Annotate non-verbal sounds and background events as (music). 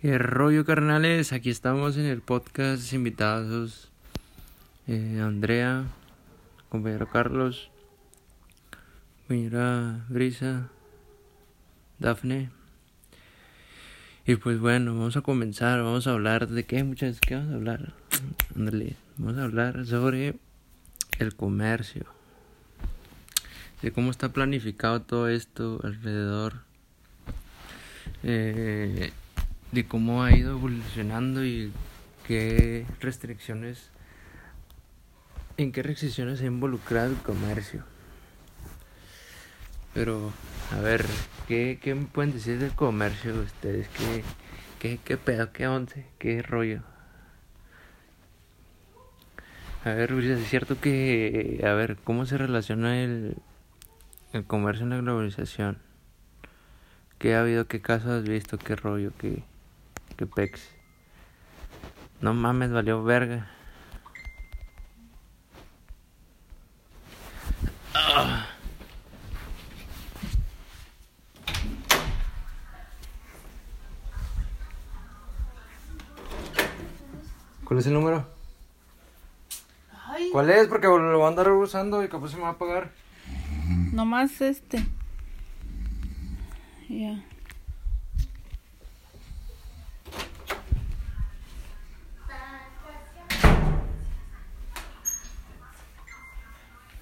¿Qué rollo, carnales? Aquí estamos en el podcast invitados. Eh, Andrea, compañero Carlos, compañera Brisa, Dafne. Y pues bueno, vamos a comenzar. Vamos a hablar de qué, muchachos. ¿Qué vamos a hablar? (tsk) Ándale, vamos a hablar sobre el comercio. De cómo está planificado todo esto alrededor. Eh, de cómo ha ido evolucionando y qué restricciones, en qué restricciones ha involucrado el comercio. Pero, a ver, ¿qué, qué me pueden decir del comercio ustedes? ¿Qué, qué, qué pedo, qué once, qué rollo? A ver, es cierto que, a ver, ¿cómo se relaciona el, el comercio en la globalización? ¿Qué ha habido? ¿Qué casos has visto? ¿Qué rollo? ¿Qué, qué pex? No mames, valió verga. ¿Cuál es el número? Ay, ¿Cuál es? Porque lo voy a andar usando y capaz se me va a pagar. nomás este. Ya.